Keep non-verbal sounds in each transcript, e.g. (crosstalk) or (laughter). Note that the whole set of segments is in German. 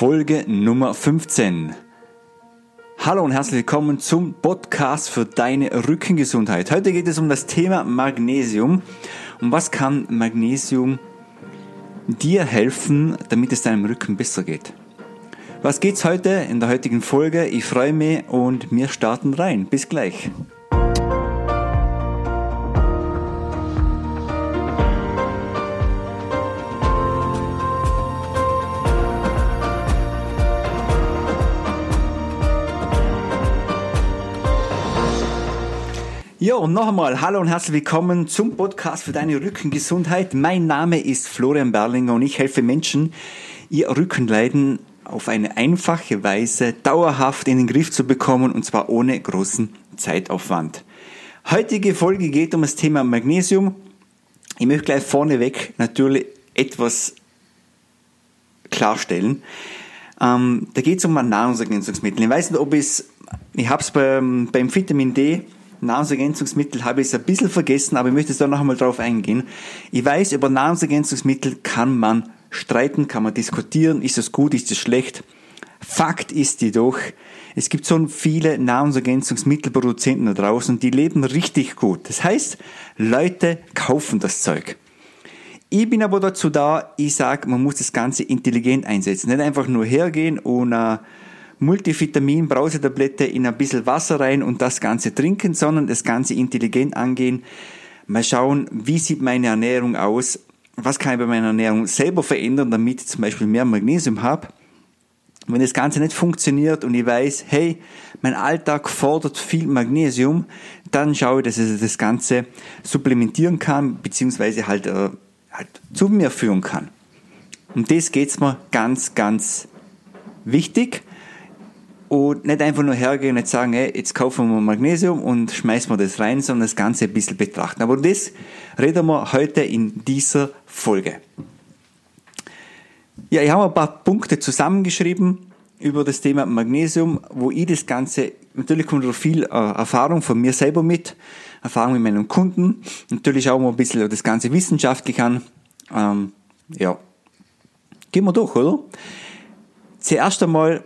Folge Nummer 15. Hallo und herzlich willkommen zum Podcast für deine Rückengesundheit. Heute geht es um das Thema Magnesium. Und was kann Magnesium dir helfen, damit es deinem Rücken besser geht? Was geht's heute in der heutigen Folge? Ich freue mich und wir starten rein. Bis gleich. Ja, und noch einmal, hallo und herzlich willkommen zum Podcast für deine Rückengesundheit. Mein Name ist Florian Berlinger und ich helfe Menschen, ihr Rückenleiden auf eine einfache Weise dauerhaft in den Griff zu bekommen und zwar ohne großen Zeitaufwand. Heutige Folge geht um das Thema Magnesium. Ich möchte gleich vorneweg natürlich etwas klarstellen. Ähm, da geht es um ein Nahrungsergänzungsmittel. Ich weiß nicht, ob es, ich habe es beim, beim Vitamin D Nahrungsergänzungsmittel habe ich es ein bisschen vergessen, aber ich möchte da noch einmal drauf eingehen. Ich weiß, über Nahrungsergänzungsmittel kann man streiten, kann man diskutieren, ist es gut, ist es schlecht. Fakt ist jedoch, es gibt so viele Nahrungsergänzungsmittelproduzenten da draußen, die leben richtig gut. Das heißt, Leute kaufen das Zeug. Ich bin aber dazu da, ich sage, man muss das Ganze intelligent einsetzen. Nicht einfach nur hergehen und äh, Multivitamin, Brausetablette in ein bisschen Wasser rein und das Ganze trinken, sondern das Ganze intelligent angehen. Mal schauen, wie sieht meine Ernährung aus? Was kann ich bei meiner Ernährung selber verändern, damit ich zum Beispiel mehr Magnesium habe? Wenn das Ganze nicht funktioniert und ich weiß, hey, mein Alltag fordert viel Magnesium, dann schaue ich, dass ich das Ganze supplementieren kann, beziehungsweise halt, äh, halt zu mir führen kann. Um das geht's mir ganz, ganz wichtig und nicht einfach nur hergehen und nicht sagen, hey, jetzt kaufen wir Magnesium und schmeißen wir das rein, sondern das Ganze ein bisschen betrachten. Aber das reden wir heute in dieser Folge. Ja, ich habe ein paar Punkte zusammengeschrieben über das Thema Magnesium, wo ich das Ganze, natürlich kommt da viel äh, Erfahrung von mir selber mit, Erfahrung mit meinen Kunden. Natürlich schauen wir ein bisschen das Ganze wissenschaftlich an. Ähm, ja, gehen wir durch, oder? Zuerst einmal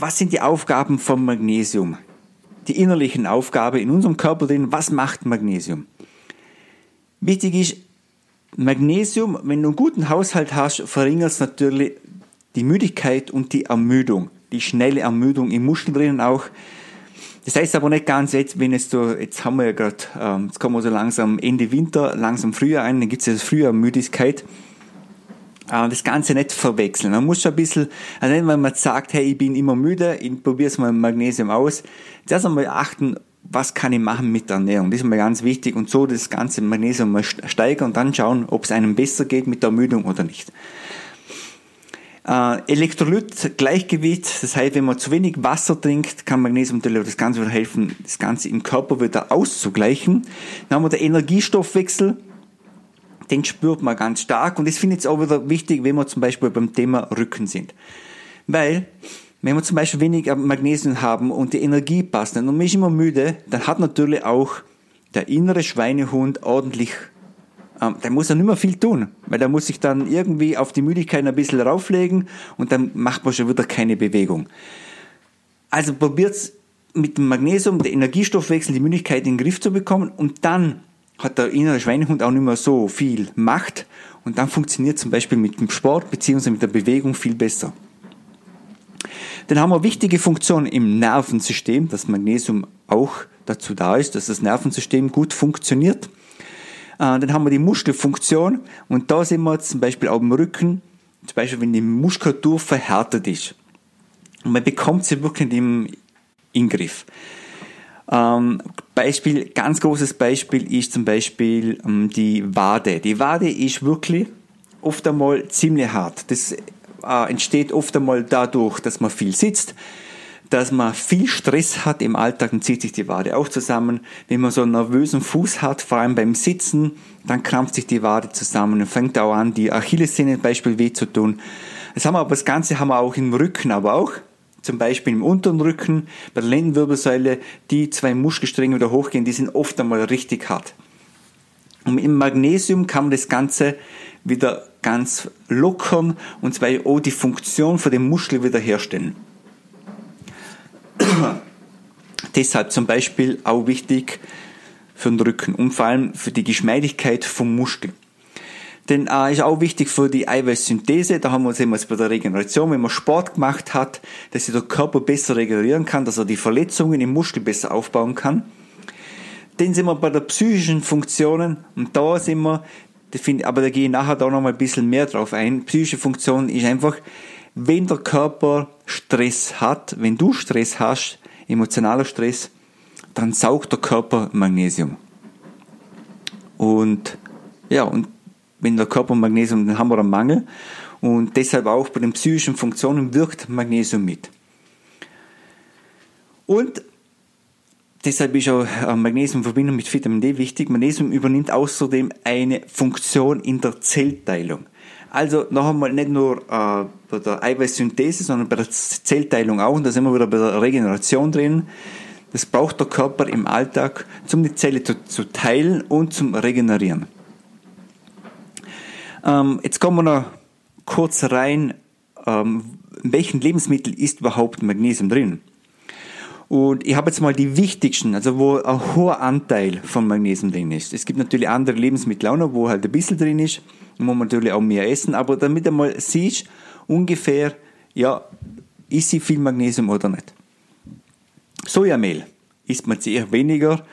was sind die Aufgaben vom Magnesium? Die innerlichen Aufgaben in unserem Körper drin, was macht Magnesium? Wichtig ist, Magnesium, wenn du einen guten Haushalt hast, verringert es natürlich die Müdigkeit und die Ermüdung, die schnelle Ermüdung im Muskel drinnen auch. Das heißt aber nicht ganz jetzt, wenn es so, jetzt haben wir ja gerade, ähm, jetzt kommen wir so langsam Ende Winter, langsam Frühjahr ein, dann gibt es ja das Frühjahrmüdigkeit. Äh, das Ganze nicht verwechseln. Man muss schon ein bisschen, also wenn man sagt, hey, ich bin immer müde, ich probiere es mal Magnesium aus, zuerst einmal achten, was kann ich machen mit der Ernährung? Das ist mal ganz wichtig und so das ganze Magnesium mal steigern und dann schauen, ob es einem besser geht mit der Ermüdung oder nicht. Äh, Elektrolyt, Gleichgewicht, das heißt, wenn man zu wenig Wasser trinkt, kann Magnesium natürlich das Ganze wieder helfen, das Ganze im Körper wieder auszugleichen. Dann haben wir den Energiestoffwechsel, den spürt man ganz stark. Und das finde ich auch wieder wichtig, wenn wir zum Beispiel beim Thema Rücken sind. Weil, wenn wir zum Beispiel wenig Magnesium haben und die Energie passt und man ist immer müde, dann hat natürlich auch der innere Schweinehund ordentlich, ähm, der muss ja nicht mehr viel tun, weil der muss sich dann irgendwie auf die Müdigkeit ein bisschen rauflegen und dann macht man schon wieder keine Bewegung. Also probiert's mit dem Magnesium, der Energiestoffwechsel, die Müdigkeit in den Griff zu bekommen und dann hat der innere Schweinehund auch nicht mehr so viel Macht und dann funktioniert zum Beispiel mit dem Sport bzw. mit der Bewegung viel besser. Dann haben wir wichtige Funktionen im Nervensystem, dass Magnesium auch dazu da ist, dass das Nervensystem gut funktioniert. Äh, dann haben wir die Muskelfunktion und da sehen wir zum Beispiel auch im Rücken, zum Beispiel wenn die Muskulatur verhärtet ist. Und man bekommt sie wirklich im Ingriff. Ähm, Beispiel, ganz großes Beispiel ist zum Beispiel ähm, die Wade. Die Wade ist wirklich oft einmal ziemlich hart. Das äh, entsteht oft einmal dadurch, dass man viel sitzt, dass man viel Stress hat im Alltag und zieht sich die Wade auch zusammen. Wenn man so einen nervösen Fuß hat, vor allem beim Sitzen, dann krampft sich die Wade zusammen und fängt auch an, die Achillessehne zum Beispiel weh zu tun. Das haben wir aber das Ganze haben wir auch im Rücken, aber auch zum Beispiel im unteren Rücken, bei der Lendenwirbelsäule, die zwei Muskelstränge wieder hochgehen, die sind oft einmal richtig hart. Und dem Magnesium kann man das Ganze wieder ganz lockern und zwar auch die Funktion von dem Muskel wiederherstellen. (clears throat) Deshalb zum Beispiel auch wichtig für den Rücken und vor allem für die Geschmeidigkeit vom Muskel. Denn äh, ist auch wichtig für die Eiweißsynthese. Da haben wir uns immer bei der Regeneration, wenn man Sport gemacht hat, dass sich der Körper besser regenerieren kann, dass er die Verletzungen im Muskel besser aufbauen kann. Dann sind wir bei der psychischen Funktionen und da sind wir, aber da gehe ich nachher da noch mal ein bisschen mehr drauf ein. Psychische Funktion ist einfach, wenn der Körper Stress hat, wenn du Stress hast, emotionaler Stress, dann saugt der Körper Magnesium. Und ja, und wenn der Körper Magnesium, dann haben wir einen Mangel. Und deshalb auch bei den psychischen Funktionen wirkt Magnesium mit. Und deshalb ist auch äh, Magnesium in Verbindung mit Vitamin D wichtig. Magnesium übernimmt außerdem eine Funktion in der Zellteilung. Also noch einmal nicht nur äh, bei der Eiweißsynthese, sondern bei der Zellteilung auch. Und da sind wir wieder bei der Regeneration drin. Das braucht der Körper im Alltag, um die Zelle zu, zu teilen und zum Regenerieren. Ähm, jetzt kommen wir noch kurz rein, ähm, in welchen Lebensmitteln ist überhaupt Magnesium drin? Und ich habe jetzt mal die wichtigsten, also wo ein hoher Anteil von Magnesium drin ist. Es gibt natürlich andere Lebensmittel auch noch, wo halt ein bisschen drin ist, muss man natürlich auch mehr essen, aber damit du mal siehst, ungefähr, ja, ist sie viel Magnesium oder nicht. Sojamehl isst man eher weniger,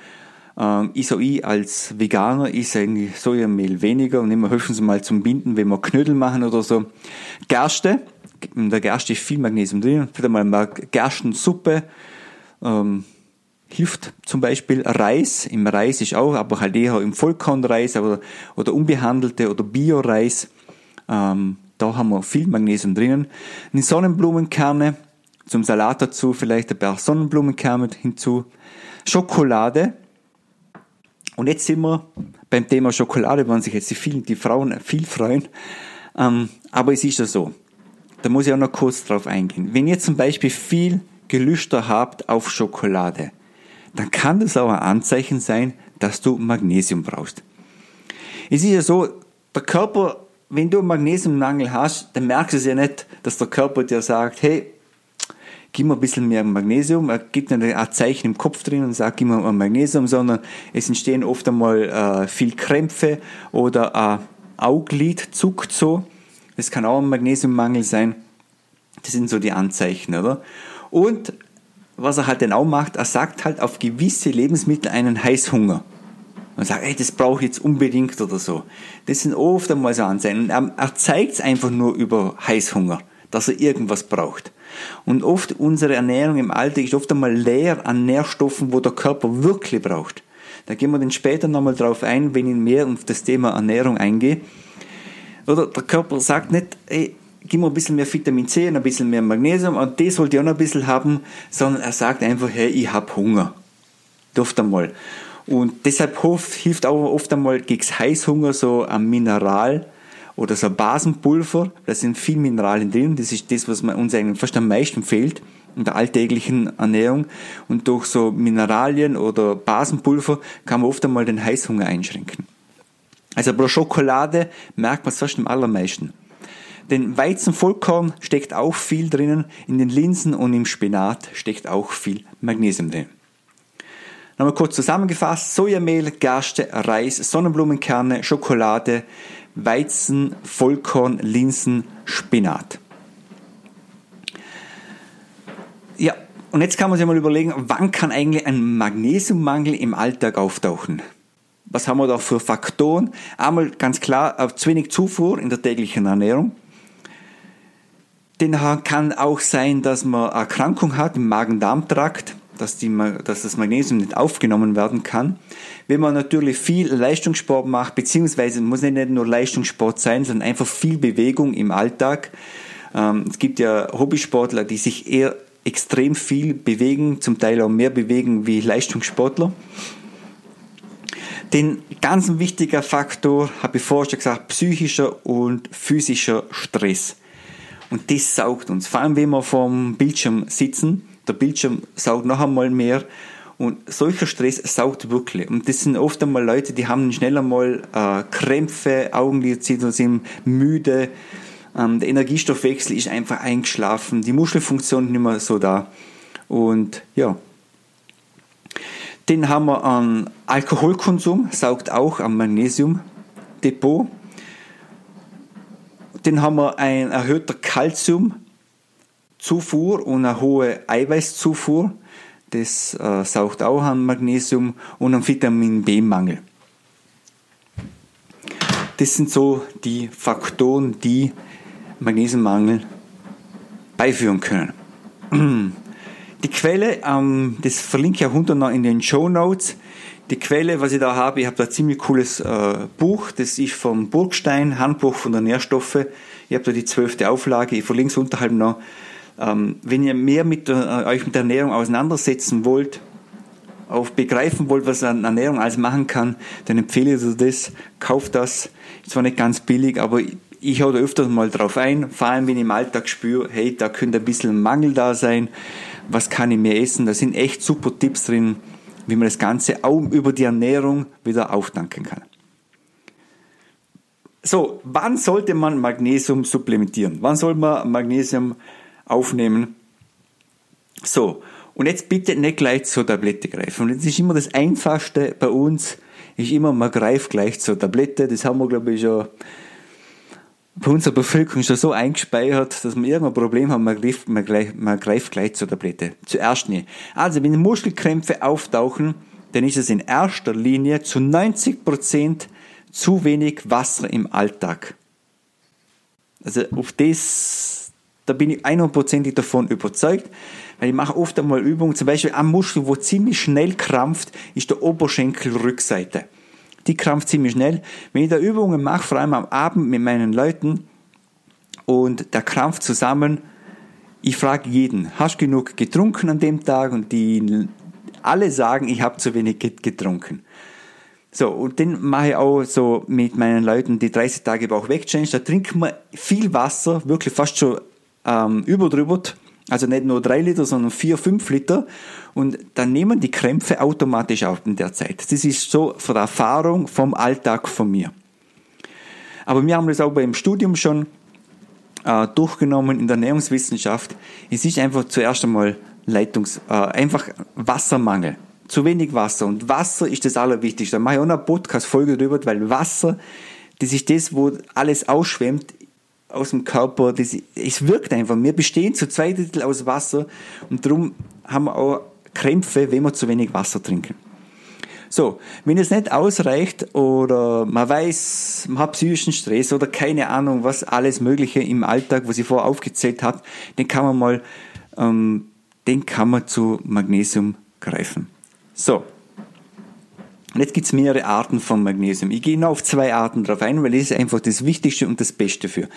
ähm, ich so ich als Veganer ist eigentlich Sojamehl weniger und immer höchstens mal zum Binden, wenn wir Knödel machen oder so. Gerste, in der Gerste ist viel Magnesium drin. Vielleicht mal Gerstensuppe. Ähm, hilft zum Beispiel Reis. Im Reis ist auch, aber halt eher im Vollkornreis oder, oder unbehandelte oder Bio-Reis. Ähm, da haben wir viel Magnesium drinnen. Die Sonnenblumenkerne, zum Salat dazu vielleicht ein paar Sonnenblumenkerne hinzu. Schokolade, und jetzt sind wir beim Thema Schokolade, wollen sich jetzt die, vielen, die Frauen viel freuen. Ähm, aber es ist ja so, da muss ich auch noch kurz drauf eingehen. Wenn ihr zum Beispiel viel Gelüster habt auf Schokolade, dann kann das auch ein Anzeichen sein, dass du Magnesium brauchst. Es ist ja so, der Körper, wenn du Magnesiummangel hast, dann merkst du es ja nicht, dass der Körper dir sagt, hey, gib mir ein bisschen mehr Magnesium. Er gibt ein Zeichen im Kopf drin und sagt, gib mir mal Magnesium, sondern es entstehen oft einmal äh, viel Krämpfe oder ein Auglid zuckt so. Das kann auch ein Magnesiummangel sein. Das sind so die Anzeichen, oder? Und was er halt dann auch macht, er sagt halt auf gewisse Lebensmittel einen Heißhunger. Und sagt, ey, das brauche ich jetzt unbedingt oder so. Das sind oft einmal so Anzeichen. Er, er zeigt es einfach nur über Heißhunger, dass er irgendwas braucht. Und oft unsere Ernährung im Alltag ist oft einmal leer an Nährstoffen, wo der Körper wirklich braucht. Da gehen wir dann später nochmal drauf ein, wenn ich mehr auf das Thema Ernährung eingehe. Oder der Körper sagt nicht, ey, gib mir ein bisschen mehr Vitamin C und ein bisschen mehr Magnesium und das wollte ich auch noch ein bisschen haben, sondern er sagt einfach, hey, ich habe Hunger. Oft einmal. Und deshalb hilft auch oft einmal gegen Heißhunger so ein Mineral, oder so Basenpulver, da sind viel Mineralien drin, das ist das, was uns eigentlich fast am meisten fehlt in der alltäglichen Ernährung und durch so Mineralien oder Basenpulver kann man oft einmal den Heißhunger einschränken. Also bei der Schokolade merkt man es fast am allermeisten. Den Weizenvollkorn steckt auch viel drinnen, in den Linsen und im Spinat steckt auch viel Magnesium drin. Nochmal kurz zusammengefasst, Sojamehl, Gerste, Reis, Sonnenblumenkerne, Schokolade, Weizen, Vollkorn, Linsen, Spinat. Ja, und jetzt kann man sich mal überlegen, wann kann eigentlich ein Magnesiummangel im Alltag auftauchen? Was haben wir da für Faktoren? Einmal ganz klar, zu wenig Zufuhr in der täglichen Ernährung. Dann kann auch sein, dass man Erkrankung hat im Magen-Darm-Trakt dass, die, dass das Magnesium nicht aufgenommen werden kann. Wenn man natürlich viel Leistungssport macht, beziehungsweise muss nicht nur Leistungssport sein, sondern einfach viel Bewegung im Alltag. Ähm, es gibt ja Hobbysportler, die sich eher extrem viel bewegen, zum Teil auch mehr bewegen wie Leistungssportler. Den ganz wichtiger Faktor, habe ich vorher schon gesagt, psychischer und physischer Stress. Und das saugt uns. Vor allem, wenn wir vorm Bildschirm sitzen, der Bildschirm saugt noch einmal mehr Und solcher Stress saugt wirklich. Und das sind oft einmal Leute, die haben schneller mal äh, Krämpfe, Augenlider zittern, sind müde, ähm, der Energiestoffwechsel ist einfach eingeschlafen, die Muschelfunktion ist nicht mehr so da. Und ja, den haben wir an Alkoholkonsum, saugt auch am Magnesiumdepot. Den haben wir ein erhöhter Kalziumzufuhr und eine hohe Eiweißzufuhr. Das äh, saugt auch an Magnesium und an Vitamin B-Mangel. Das sind so die Faktoren, die Magnesiummangel beiführen können. (clears throat) Die Quelle, ähm, das verlinke ich auch unten noch in den Show Notes. Die Quelle, was ich da habe, ich habe da ein ziemlich cooles äh, Buch, das ist vom Burgstein, Handbuch von der Nährstoffe. Ich habe da die zwölfte Auflage, ich verlinke es unterhalb noch. Ähm, wenn ihr mehr mit der, äh, euch mit der Ernährung auseinandersetzen wollt, auch begreifen wollt, was eine Ernährung alles machen kann, dann empfehle ich euch das, kauft das. Ist zwar nicht ganz billig, aber ich hau da öfters mal drauf ein, vor allem wenn ich im Alltag spüre, hey, da könnte ein bisschen Mangel da sein, was kann ich mehr essen? Da sind echt super Tipps drin, wie man das Ganze auch über die Ernährung wieder aufdanken kann. So, wann sollte man Magnesium supplementieren? Wann soll man Magnesium aufnehmen? So, und jetzt bitte nicht gleich zur Tablette greifen. Und das ist immer das Einfachste bei uns, ist immer, man greift gleich zur Tablette. Das haben wir, glaube ich, schon bei unserer Bevölkerung schon so eingespeichert, dass wir irgendein Problem haben, man greift, man, gleich, man greift gleich zur Tablette. Zuerst nicht. Also, wenn Muskelkrämpfe auftauchen, dann ist es in erster Linie zu 90 Prozent zu wenig Wasser im Alltag. Also, auf das, da bin ich 100%ig davon überzeugt, weil ich mache oft einmal Übungen, zum Beispiel am Muskel, wo ziemlich schnell krampft, ist der Oberschenkelrückseite die krampft ziemlich schnell. Wenn ich da Übungen mache, vor allem am Abend mit meinen Leuten und der krampft zusammen, ich frage jeden, hast du genug getrunken an dem Tag? Und die alle sagen, ich habe zu wenig getrunken. So, und dann mache ich auch so mit meinen Leuten die 30 Tage Bauch weg Challenge. Da trinken wir viel Wasser, wirklich fast schon ähm, überdrübert. Also nicht nur drei Liter, sondern vier, fünf Liter. Und dann nehmen die Krämpfe automatisch auf in der Zeit. Das ist so von der Erfahrung vom Alltag von mir. Aber wir haben das auch beim Studium schon äh, durchgenommen in der Ernährungswissenschaft. Es ist einfach zuerst einmal Leitungs, äh, einfach Wassermangel. Zu wenig Wasser. Und Wasser ist das Allerwichtigste. Da mache ich auch eine Podcast-Folge drüber, weil Wasser, das ist das, wo alles ausschwemmt aus dem Körper, das, es wirkt einfach. Wir bestehen zu zwei Drittel aus Wasser und darum haben wir auch Krämpfe, wenn wir zu wenig Wasser trinken. So, wenn es nicht ausreicht oder man weiß, man hat psychischen Stress oder keine Ahnung, was alles Mögliche im Alltag, was ich vorher aufgezählt habe, dann kann man mal, ähm, den kann man zu Magnesium greifen. So, und jetzt gibt es mehrere Arten von Magnesium. Ich gehe nur auf zwei Arten drauf ein, weil das ist einfach das Wichtigste und das Beste für.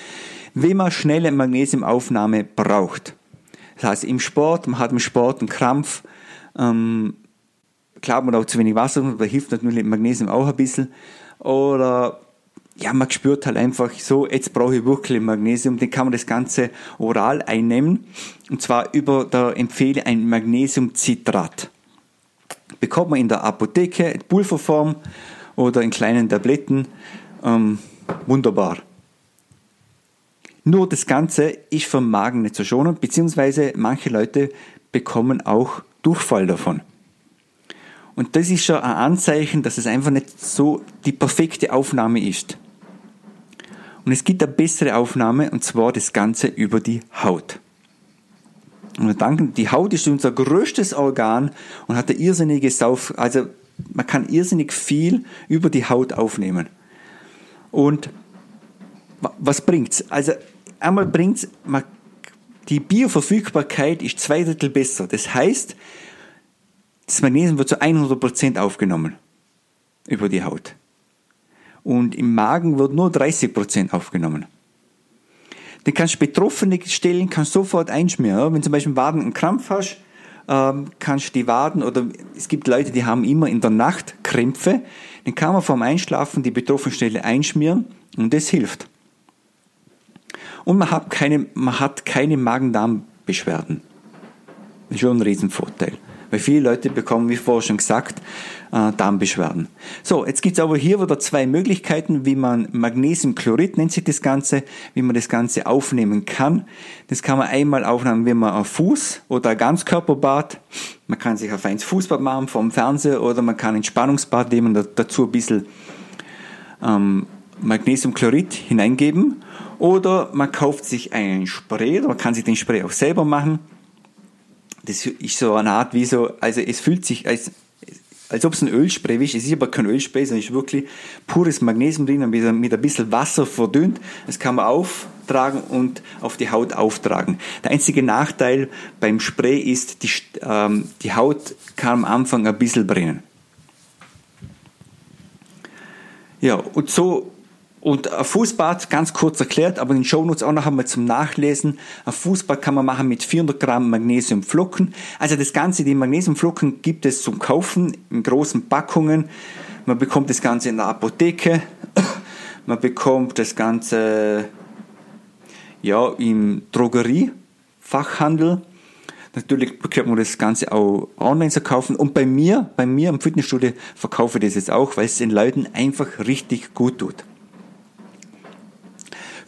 Wenn man schnelle Magnesiumaufnahme braucht, das heißt im Sport, man hat im Sport einen Krampf, ähm, klar, man auch zu wenig Wasser, da hilft natürlich Magnesium auch ein bisschen, oder ja, man spürt halt einfach so, jetzt brauche ich wirklich Magnesium, dann kann man das Ganze oral einnehmen, und zwar über, da empfehle ein Magnesiumcitrat bekommt man in der Apotheke in Pulverform oder in kleinen Tabletten. Ähm, wunderbar. Nur das Ganze ist vom Magen nicht so schonend, beziehungsweise manche Leute bekommen auch Durchfall davon. Und das ist schon ein Anzeichen, dass es einfach nicht so die perfekte Aufnahme ist. Und es gibt eine bessere Aufnahme, und zwar das Ganze über die Haut. Und wir danken, die Haut ist unser größtes Organ und hat eine irrsinnige Sauf, also man kann irrsinnig viel über die Haut aufnehmen. Und was bringt's? Also einmal bringt's, man, die Bioverfügbarkeit ist zwei Drittel besser. Das heißt, das Magnesium wird zu 100% aufgenommen über die Haut. Und im Magen wird nur 30% aufgenommen. Den kannst du betroffene Stellen kannst sofort einschmieren. Wenn du zum Beispiel Waden einen Krampf hast, ähm, kannst du die Waden oder es gibt Leute, die haben immer in der Nacht Krämpfe. Dann kann man vorm Einschlafen die betroffene Stelle einschmieren und das hilft. Und man hat keine, man hat keine Magen-Darm-Beschwerden. Das ist schon ein Riesenvorteil. Weil viele Leute bekommen, wie vorher schon gesagt, äh, Darmbeschwerden. So, jetzt gibt's aber hier wieder zwei Möglichkeiten, wie man Magnesiumchlorid nennt sich das Ganze, wie man das Ganze aufnehmen kann. Das kann man einmal aufnehmen, wenn man ein Fuß oder ein Ganzkörperbad, man kann sich ein feines Fußbad machen vom Fernseher oder man kann ein Entspannungsbad nehmen, dazu ein bisschen ähm, Magnesiumchlorid hineingeben oder man kauft sich einen Spray oder man kann sich den Spray auch selber machen. Das ist so eine Art wie so, also es fühlt sich als, als ob es ein Ölspray ist. Es ist aber kein Ölspray, sondern es ist wirklich pures Magnesium drin und mit, ein bisschen Wasser verdünnt. Das kann man auftragen und auf die Haut auftragen. Der einzige Nachteil beim Spray ist, die, ähm, die Haut kann am Anfang ein bisschen brennen. Ja, und so und ein Fußbad, ganz kurz erklärt, aber in den Shownotes auch noch einmal zum Nachlesen. Ein Fußbad kann man machen mit 400 Gramm Magnesiumflocken. Also das Ganze, die Magnesiumflocken gibt es zum Kaufen in großen Packungen. Man bekommt das Ganze in der Apotheke. (coughs) Man bekommt das Ganze ja, im Drogeriefachhandel. Natürlich bekommt man das Ganze auch online zu kaufen. Und bei mir, bei mir im Fitnessstudio verkaufe ich das jetzt auch, weil es den Leuten einfach richtig gut tut.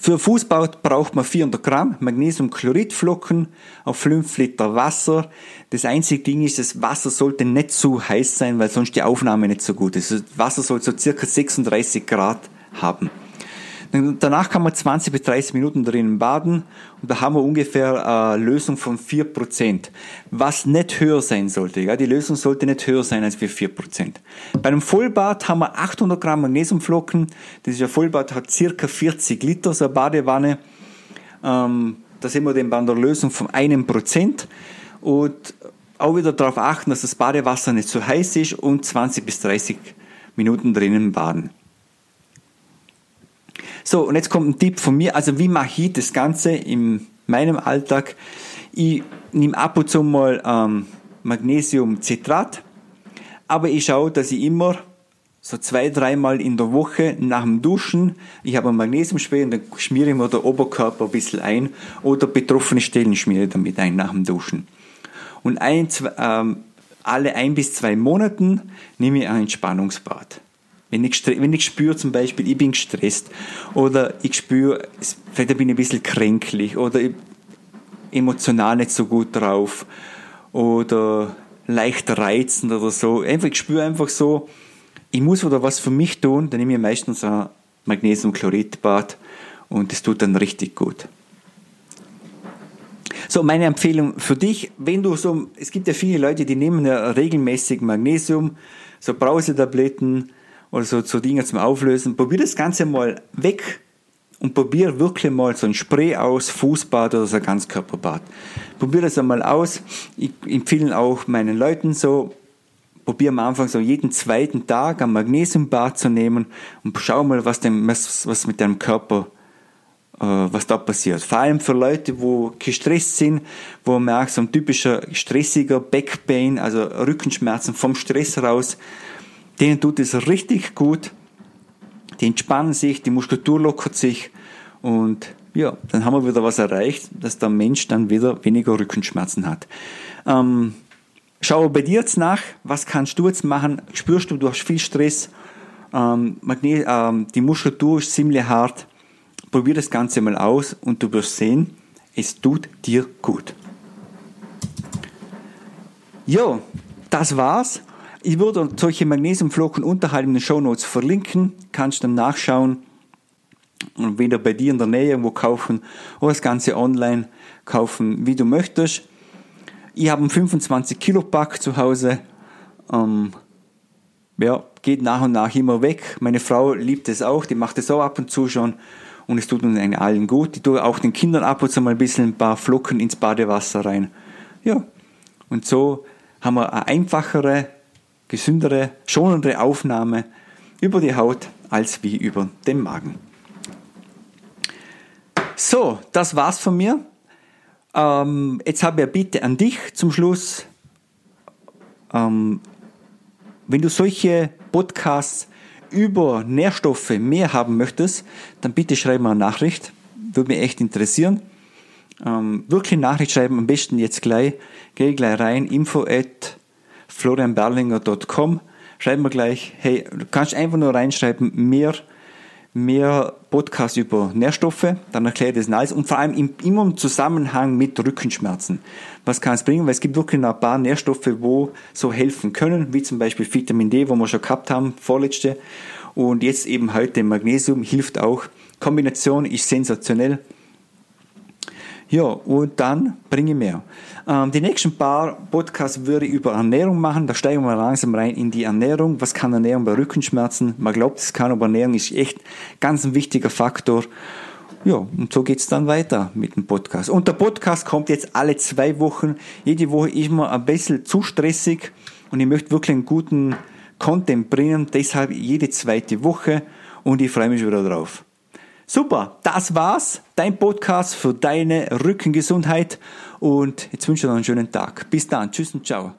Für Fußbau braucht man 400 Gramm Magnesiumchloridflocken auf 5 Liter Wasser. Das einzige Ding ist, das Wasser sollte nicht zu heiß sein, weil sonst die Aufnahme nicht so gut ist. Das Wasser soll so circa 36 Grad haben. Danach kann man 20 bis 30 Minuten drinnen baden und da haben wir ungefähr eine Lösung von 4%, was nicht höher sein sollte. Ja? Die Lösung sollte nicht höher sein als wir 4%. Bei einem Vollbad haben wir 800 Gramm Magnesiumflocken. Das ist ein Vollbad, hat circa 40 Liter, so eine Badewanne. Ähm, da sind wir dann bei einer Lösung von einem Prozent und auch wieder darauf achten, dass das Badewasser nicht zu heiß ist und 20 bis 30 Minuten drinnen baden. So, und jetzt kommt ein Tipp von mir. Also, wie mache ich das Ganze in meinem Alltag? Ich nehme ab und zu mal ähm, Magnesiumcitrat, aber ich schaue, dass ich immer so zwei, dreimal in der Woche nach dem Duschen, ich habe ein Magnesiumspray und dann schmiere ich mir den Oberkörper ein bisschen ein oder betroffene Stellen schmiere ich damit ein nach dem Duschen. Und ein, zwei, ähm, alle ein bis zwei Monaten nehme ich ein Entspannungsbad. Wenn ich, wenn ich spüre zum Beispiel, ich bin gestresst oder ich spüre, vielleicht bin ich ein bisschen kränklich oder emotional nicht so gut drauf oder leicht reizend oder so. Einfach, ich spüre einfach so, ich muss wieder was für mich tun, dann nehme ich meistens ein Magnesiumchloridbad und das tut dann richtig gut. So, meine Empfehlung für dich, wenn du so, es gibt ja viele Leute, die nehmen ja regelmäßig Magnesium, so Brausetabletten, oder so, so Dinge zum Auflösen. Probier das Ganze mal weg und probier wirklich mal so ein Spray aus, Fußbad oder so ein Ganzkörperbad. Probier das einmal aus. Ich empfehle auch meinen Leuten so, probier am Anfang so jeden zweiten Tag ein Magnesiumbad zu nehmen und schau mal, was, dem, was, was mit deinem Körper äh, was da passiert. Vor allem für Leute, wo gestresst sind, wo man merkt, so ein typischer stressiger Backpain, also Rückenschmerzen vom Stress raus, denen tut es richtig gut, die entspannen sich, die Muskulatur lockert sich und ja, dann haben wir wieder was erreicht, dass der Mensch dann wieder weniger Rückenschmerzen hat. Ähm, schau bei dir jetzt nach, was kannst du jetzt machen? Spürst du, du hast viel Stress, ähm, ähm, die Muskulatur ist ziemlich hart. Probier das Ganze mal aus und du wirst sehen, es tut dir gut. Jo, das war's. Ich würde solche Magnesiumflocken unterhalb in den Show Notes verlinken, kannst dann nachschauen und wieder bei dir in der Nähe irgendwo kaufen oder das Ganze online kaufen, wie du möchtest. Ich habe einen 25 Kilo Pack zu Hause. Ähm, ja, geht nach und nach immer weg. Meine Frau liebt es auch, die macht es auch ab und zu schon und es tut uns allen gut. Ich tue auch den Kindern ab und zu mal ein bisschen ein paar Flocken ins Badewasser rein. Ja, und so haben wir eine einfachere gesündere, schonendere Aufnahme über die Haut als wie über den Magen. So, das war's von mir. Ähm, jetzt habe ich eine Bitte an dich zum Schluss. Ähm, wenn du solche Podcasts über Nährstoffe mehr haben möchtest, dann bitte schreib mir eine Nachricht. Würde mich echt interessieren. Ähm, wirklich Nachricht schreiben, am besten jetzt gleich. Geh gleich rein, info at florianberlinger.com. Schreib mir gleich, hey, du kannst einfach nur reinschreiben, mehr, mehr Podcast über Nährstoffe, dann erkläre ich das alles und vor allem immer im Zusammenhang mit Rückenschmerzen. Was kann es bringen? Weil es gibt wirklich ein paar Nährstoffe, wo so helfen können, wie zum Beispiel Vitamin D, wo wir schon gehabt haben, vorletzte. Und jetzt eben heute Magnesium hilft auch. Kombination ist sensationell. Ja, und dann bringe ich mehr. Ähm, die nächsten paar Podcasts würde ich über Ernährung machen. Da steigen wir langsam rein in die Ernährung. Was kann Ernährung bei Rückenschmerzen? Man glaubt es kann, aber Ernährung ist echt ganz ein wichtiger Faktor. Ja, und so geht's dann weiter mit dem Podcast. Und der Podcast kommt jetzt alle zwei Wochen. Jede Woche ist mir ein bisschen zu stressig und ich möchte wirklich einen guten Content bringen. Deshalb jede zweite Woche und ich freue mich wieder drauf. Super, das war's. Dein Podcast für deine Rückengesundheit. Und jetzt wünsche ich dir noch einen schönen Tag. Bis dann. Tschüss und ciao.